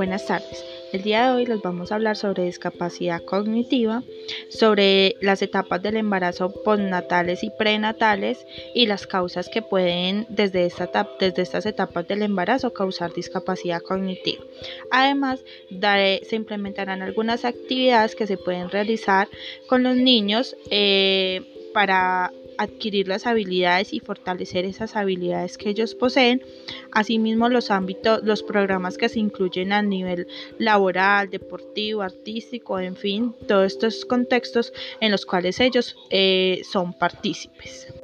Buenas tardes. El día de hoy les vamos a hablar sobre discapacidad cognitiva, sobre las etapas del embarazo postnatales y prenatales y las causas que pueden desde, esta desde estas etapas del embarazo causar discapacidad cognitiva. Además, se implementarán algunas actividades que se pueden realizar con los niños eh, para adquirir las habilidades y fortalecer esas habilidades que ellos poseen. Asimismo, los ámbitos, los programas que se incluyen a nivel laboral, deportivo, artístico, en fin, todos estos contextos en los cuales ellos eh, son partícipes.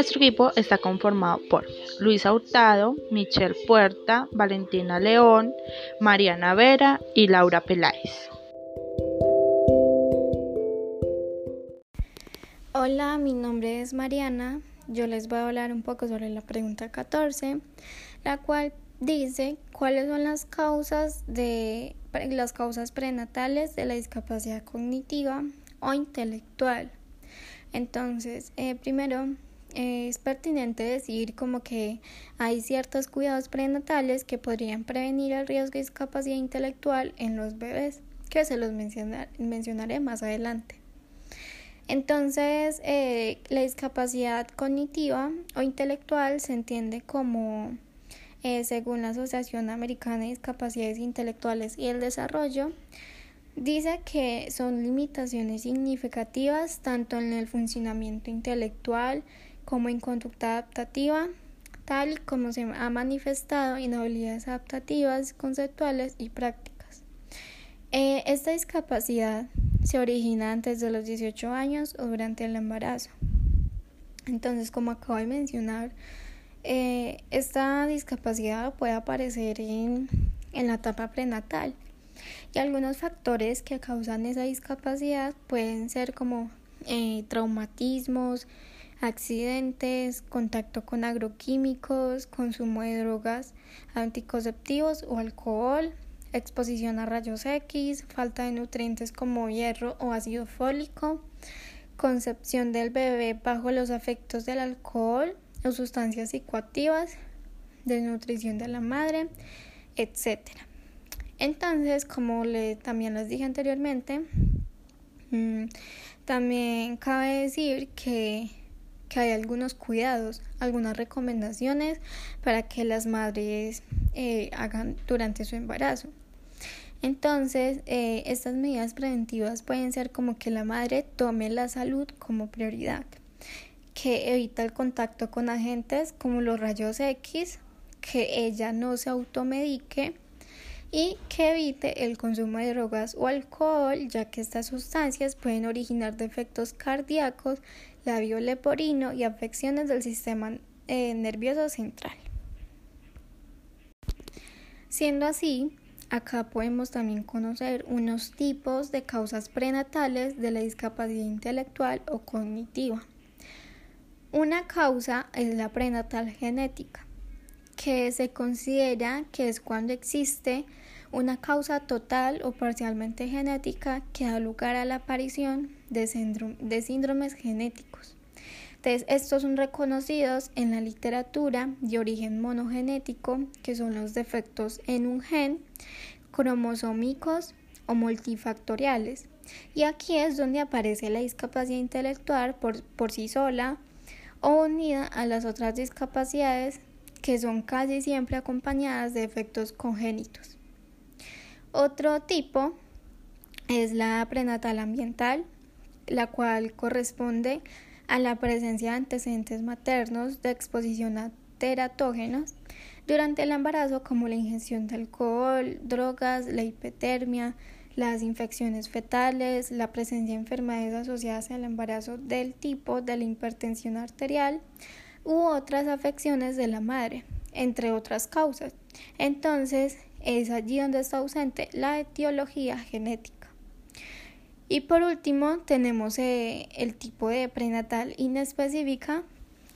Nuestro equipo está conformado por Luisa Hurtado, Michelle Puerta, Valentina León, Mariana Vera y Laura Peláez. Hola, mi nombre es Mariana. Yo les voy a hablar un poco sobre la pregunta 14, la cual dice cuáles son las causas de las causas prenatales de la discapacidad cognitiva o intelectual. Entonces, eh, primero es pertinente decir como que hay ciertos cuidados prenatales que podrían prevenir el riesgo de discapacidad intelectual en los bebés, que se los mencionaré más adelante. Entonces, eh, la discapacidad cognitiva o intelectual se entiende como, eh, según la Asociación Americana de Discapacidades Intelectuales y el Desarrollo, dice que son limitaciones significativas tanto en el funcionamiento intelectual, como en conducta adaptativa, tal como se ha manifestado en habilidades adaptativas, conceptuales y prácticas. Eh, esta discapacidad se origina antes de los 18 años o durante el embarazo. Entonces, como acabo de mencionar, eh, esta discapacidad puede aparecer en, la etapa prenatal y algunos factores que causan esa discapacidad pueden ser como eh, traumatismos, accidentes, contacto con agroquímicos, consumo de drogas, anticonceptivos o alcohol, exposición a rayos X, falta de nutrientes como hierro o ácido fólico, concepción del bebé bajo los efectos del alcohol o sustancias psicoactivas, desnutrición de la madre, etc. Entonces, como le, también les dije anteriormente, mm, también cabe decir que que hay algunos cuidados, algunas recomendaciones para que las madres eh, hagan durante su embarazo. Entonces, eh, estas medidas preventivas pueden ser como que la madre tome la salud como prioridad, que evita el contacto con agentes como los rayos X, que ella no se automedique y que evite el consumo de drogas o alcohol, ya que estas sustancias pueden originar defectos cardíacos labio leporino y afecciones del sistema eh, nervioso central. Siendo así, acá podemos también conocer unos tipos de causas prenatales de la discapacidad intelectual o cognitiva. Una causa es la prenatal genética, que se considera que es cuando existe una causa total o parcialmente genética que da lugar a la aparición de, síndromes genéticos. Entonces, estos son reconocidos en la literatura de origen monogenético, que son los defectos en un gen, cromosómicos o multifactoriales. Y aquí es donde aparece la discapacidad intelectual por, por sí sola o unida a las otras discapacidades que son casi siempre acompañadas de efectos congénitos. Otro tipo es la prenatal ambiental, la cual corresponde a la presencia de antecedentes maternos de exposición a teratógenos durante el embarazo como la ingestión de alcohol, drogas, la hipotermia, las infecciones fetales, la presencia de enfermedades asociadas al embarazo del tipo de la hipertensión arterial u otras afecciones de la madre, entre otras causas. Entonces, es allí donde está ausente la etiología genética. Y por último tenemos eh, el tipo de prenatal inespecífica,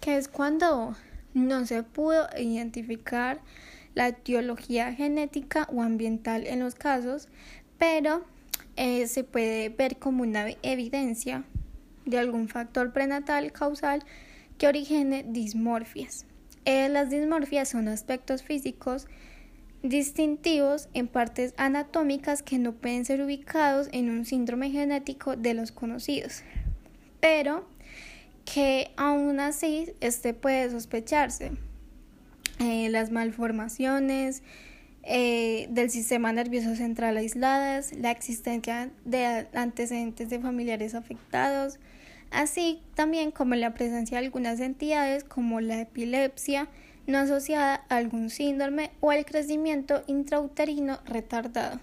que es cuando no se pudo identificar la etiología genética o ambiental en los casos, pero eh, se puede ver como una evidencia de algún factor prenatal causal que origine dismorfias. Eh, las dismorfias son aspectos físicos distintivos en partes anatómicas que no pueden ser ubicados en un síndrome genético de los conocidos, pero que aún así este puede sospecharse. Eh, las malformaciones eh, del sistema nervioso central aisladas, la existencia de antecedentes de familiares afectados, así también como la presencia de algunas entidades como la epilepsia no asociada a algún síndrome o el crecimiento intrauterino retardado.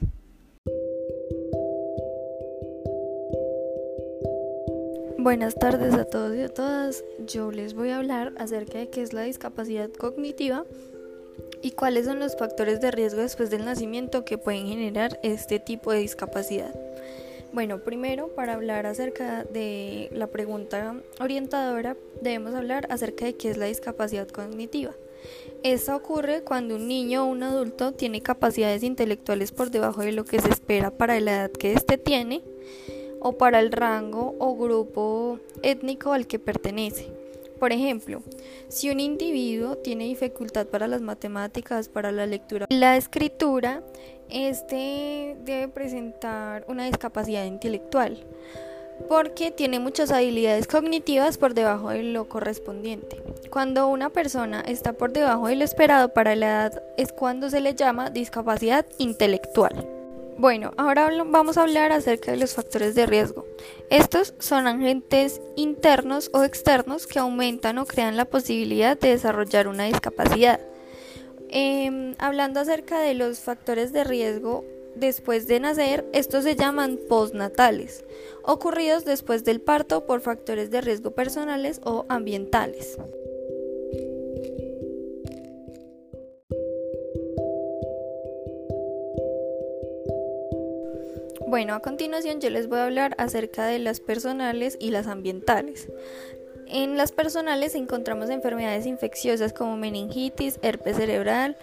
Buenas tardes a todos y a todas. Yo les voy a hablar acerca de qué es la discapacidad cognitiva y cuáles son los factores de riesgo después del nacimiento que pueden generar este tipo de discapacidad. Bueno, primero para hablar acerca de la pregunta orientadora debemos hablar acerca de qué es la discapacidad cognitiva. Esta ocurre cuando un niño o un adulto tiene capacidades intelectuales por debajo de lo que se espera para la edad que éste tiene o para el rango o grupo étnico al que pertenece. Por ejemplo, si un individuo tiene dificultad para las matemáticas, para la lectura y la escritura, este debe presentar una discapacidad intelectual porque tiene muchas habilidades cognitivas por debajo de lo correspondiente. Cuando una persona está por debajo de lo esperado para la edad es cuando se le llama discapacidad intelectual. Bueno, ahora vamos a hablar acerca de los factores de riesgo. Estos son agentes internos o externos que aumentan o crean la posibilidad de desarrollar una discapacidad. Em, hablando acerca de los factores de riesgo después de nacer, estos se llaman postnatales, ocurridos después del parto por factores de riesgo personales o ambientales. Bueno, a continuación yo les voy a hablar acerca de las personales y las ambientales. En las personales encontramos enfermedades infecciosas como meningitis, herpes cerebral,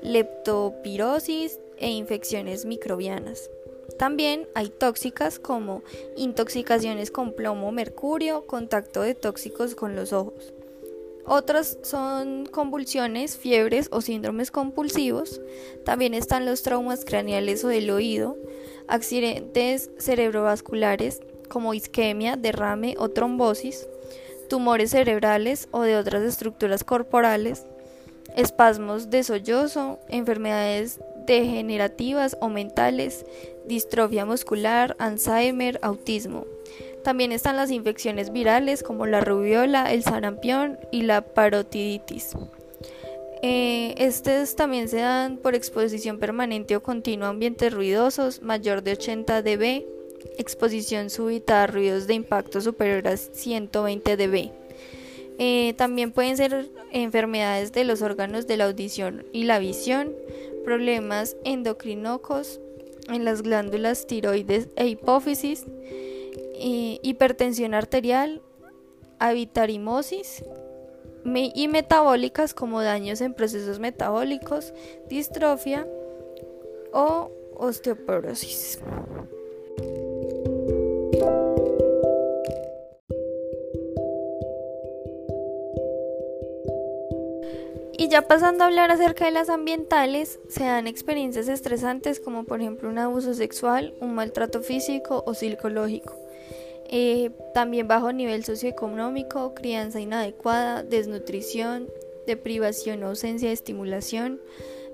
leptopirosis e infecciones microbianas. También hay tóxicas como intoxicaciones con plomo, mercurio, contacto de tóxicos con los ojos. Otras son convulsiones, fiebres o síndromes compulsivos. También están los traumas craneales o del oído, accidentes cerebrovasculares como isquemia, derrame o trombosis, tumores cerebrales o de otras estructuras corporales, espasmos de sollozo, enfermedades degenerativas o mentales, distrofia muscular, Alzheimer, autismo. También están las infecciones virales como la rubiola, el sarampión y la parotiditis. Eh, estos también se dan por exposición permanente o continua a ambientes ruidosos, mayor de 80 dB, exposición súbita a ruidos de impacto superior a 120 dB. Eh, también pueden ser enfermedades de los órganos de la audición y la visión, problemas endocrinocos en las glándulas tiroides e hipófisis, hipertensión arterial, avitarimosis, y metabólicas como daños en procesos metabólicos, distrofia o osteoporosis. Y ya pasando a hablar acerca de las ambientales, se dan experiencias estresantes como por ejemplo un abuso sexual, un maltrato físico o psicológico. Eh, también bajo nivel socioeconómico, crianza inadecuada, desnutrición, deprivación o ausencia de estimulación,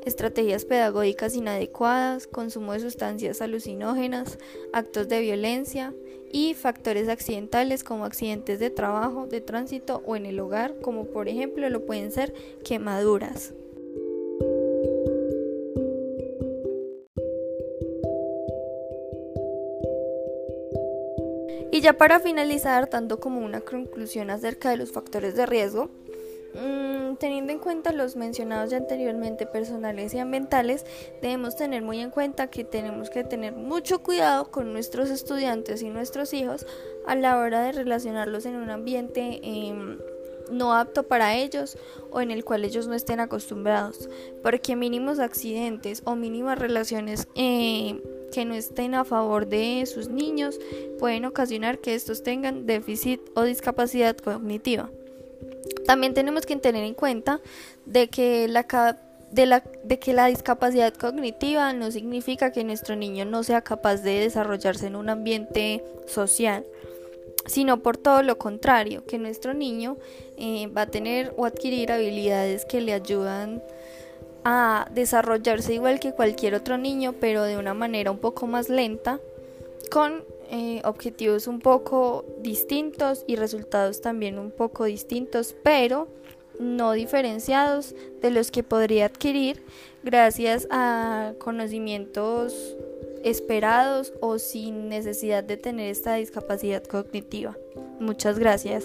estrategias pedagógicas inadecuadas, consumo de sustancias alucinógenas, actos de violencia y factores accidentales como accidentes de trabajo, de tránsito o en el hogar, como por ejemplo lo pueden ser quemaduras. Y ya para finalizar, tanto como una conclusión acerca de los factores de riesgo, teniendo en cuenta los mencionados ya anteriormente, personales y ambientales, debemos tener muy en cuenta que tenemos que tener mucho cuidado con nuestros estudiantes y nuestros hijos a la hora de relacionarlos en un ambiente em, no apto para ellos o en el cual ellos no estén acostumbrados, porque mínimos accidentes o mínimas relaciones eh, que no estén a favor de sus niños pueden ocasionar que estos tengan déficit o discapacidad cognitiva. También tenemos que tener en cuenta de que la, de, la, de que la discapacidad cognitiva no significa que nuestro niño no sea capaz de desarrollarse en un ambiente social sino por todo lo contrario, que nuestro niño eh, va a tener o adquirir habilidades que le ayudan a desarrollarse igual que cualquier otro niño, pero de una manera un poco más lenta, con eh, objetivos un poco distintos y resultados también un poco distintos, pero no diferenciados de los que podría adquirir gracias a conocimientos esperados o sin necesidad de tener esta discapacidad cognitiva. Muchas gracias.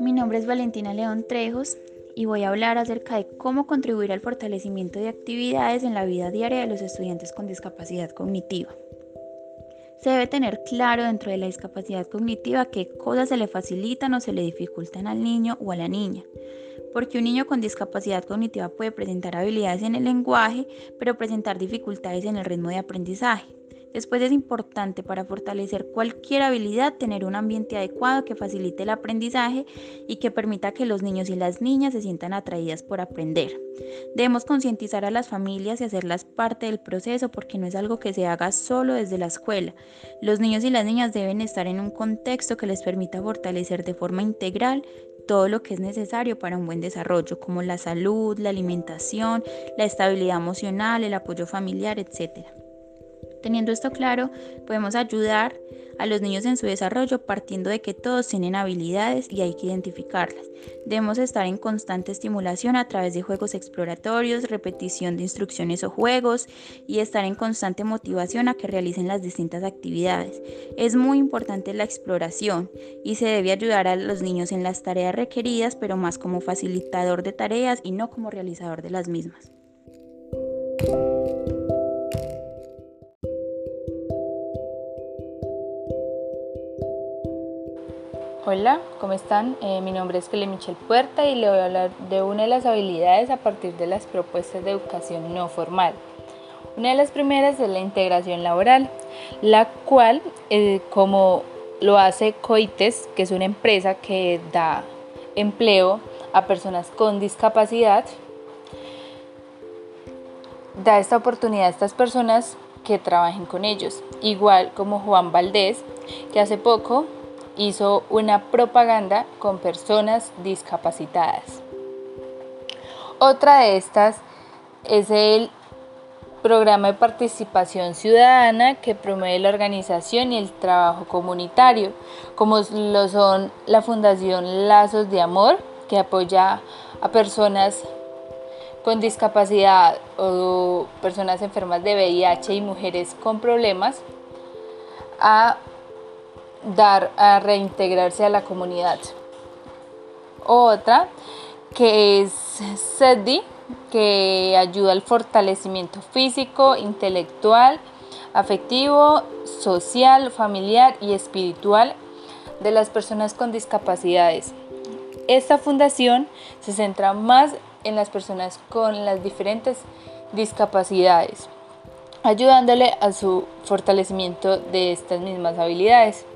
Mi nombre es Valentina León Trejos y voy a hablar acerca de cómo contribuir al fortalecimiento de actividades en la vida diaria de los estudiantes con discapacidad cognitiva. Se debe tener claro dentro de la discapacidad cognitiva qué cosas se le facilitan o se le dificultan al niño o a la niña. Porque un niño con discapacidad cognitiva puede presentar habilidades en el lenguaje, pero presentar dificultades en el ritmo de aprendizaje. Después es importante para fortalecer cualquier habilidad tener un ambiente adecuado que facilite el aprendizaje y que permita que los niños y las niñas se sientan atraídas por aprender. Debemos concientizar a las familias y hacerlas parte del proceso porque no es algo que se haga solo desde la escuela. Los niños y las niñas deben estar en un contexto que les permita fortalecer de forma integral todo lo que es necesario para un buen desarrollo, como la salud, la alimentación, la estabilidad emocional, el apoyo familiar, etc. Teniendo esto claro, podemos ayudar a los niños en su desarrollo partiendo de que todos tienen habilidades y hay que identificarlas. Debemos estar en constante estimulación a través de juegos exploratorios, repetición de instrucciones o juegos y estar en constante motivación a que realicen las distintas actividades. Es muy importante la exploración y se debe ayudar a los niños en las tareas requeridas, pero más como facilitador de tareas y no como realizador de las mismas. Hola, ¿cómo están? Eh, mi nombre es Kelly Michelle Puerta y le voy a hablar de una de las habilidades a partir de las propuestas de educación no formal. Una de las primeras es la integración laboral, la cual, eh, como lo hace COITES, que es una empresa que da empleo a personas con discapacidad, da esta oportunidad a estas personas que trabajen con ellos. Igual como Juan Valdés, que hace poco hizo una propaganda con personas discapacitadas. Otra de estas es el programa de participación ciudadana que promueve la organización y el trabajo comunitario, como lo son la Fundación Lazos de Amor, que apoya a personas con discapacidad o personas enfermas de VIH y mujeres con problemas, a dar a reintegrarse a la comunidad. Otra que es SEDI, que ayuda al fortalecimiento físico, intelectual, afectivo, social, familiar y espiritual de las personas con discapacidades. Esta fundación se centra más en las personas con las diferentes discapacidades, ayudándole a su fortalecimiento de estas mismas habilidades.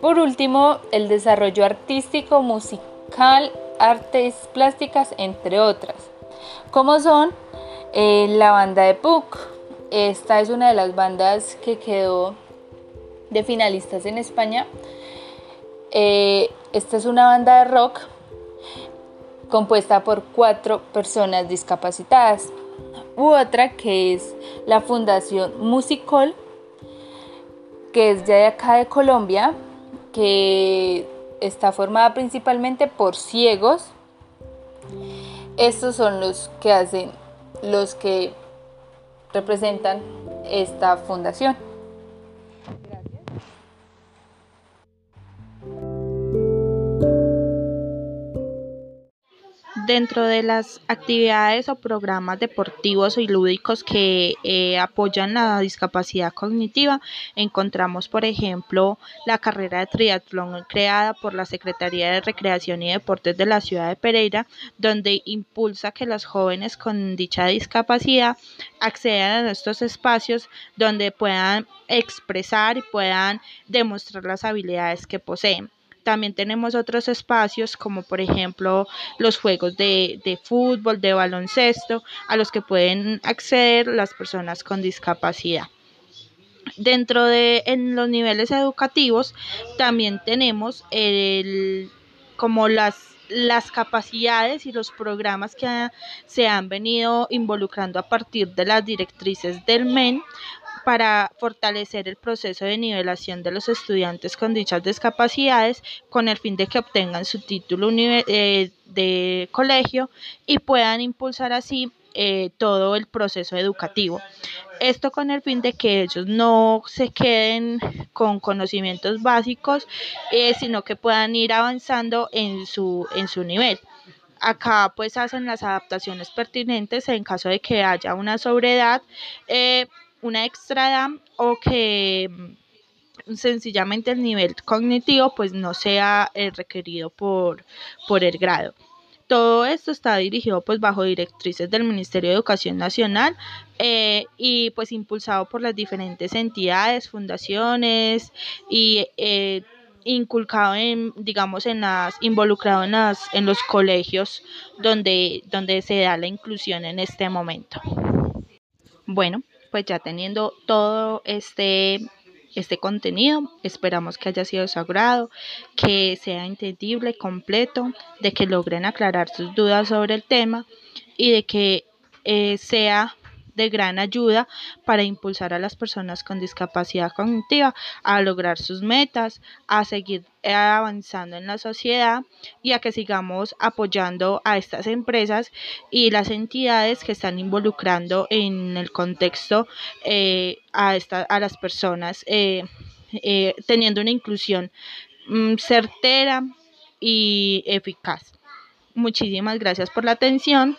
Por último, el desarrollo artístico, musical, artes plásticas, entre otras, como son eh, la banda de Puck. Esta es una de las bandas que quedó de finalistas en España. Eh, esta es una banda de rock compuesta por cuatro personas discapacitadas. U otra que es la Fundación Musicol, que es de acá de Colombia, que está formada principalmente por ciegos. Estos son los que hacen, los que representan esta fundación. Dentro de las actividades o programas deportivos y lúdicos que eh, apoyan la discapacidad cognitiva, encontramos, por ejemplo, la carrera de triatlón creada por la Secretaría de Recreación y Deportes de la ciudad de Pereira, donde impulsa que los jóvenes con dicha discapacidad accedan a estos espacios donde puedan expresar y puedan demostrar las habilidades que poseen. También tenemos otros espacios como por ejemplo los juegos de, de, fútbol, de baloncesto, a los que pueden acceder las personas con discapacidad. Dentro de en los niveles educativos también tenemos el, como las las capacidades y los programas que se han venido involucrando a partir de las directrices del MEN para fortalecer el proceso de nivelación de los estudiantes con dichas discapacidades con el fin de que obtengan su título eh, de colegio y puedan impulsar así eh, todo el proceso educativo. Esto con el fin de que ellos no se queden con conocimientos básicos, eh, sino que puedan ir avanzando en su, en su nivel acá pues hacen las adaptaciones pertinentes en caso de que haya una sobredad una extra edad o que mm, sencillamente el nivel cognitivo pues no sea eh, requerido por, por el grado. Todo esto está dirigido pues bajo directrices del Ministerio de Educación Nacional eh, y pues impulsado por las diferentes entidades, fundaciones y eh, inculcado en digamos en las involucrado en las en los colegios donde donde se da la inclusión en este momento. Bueno, pues ya teniendo todo este este contenido. Esperamos que haya sido de su agrado, que sea entendible, completo, de que logren aclarar sus dudas sobre el tema y de que eh, sea de gran ayuda para impulsar a las personas con discapacidad cognitiva a lograr sus metas, a seguir avanzando en la sociedad y a que sigamos apoyando a estas empresas y las entidades que están involucrando en el contexto eh, a, esta, a las personas eh, eh, teniendo una inclusión mm, certera y eficaz. Muchísimas gracias por la atención.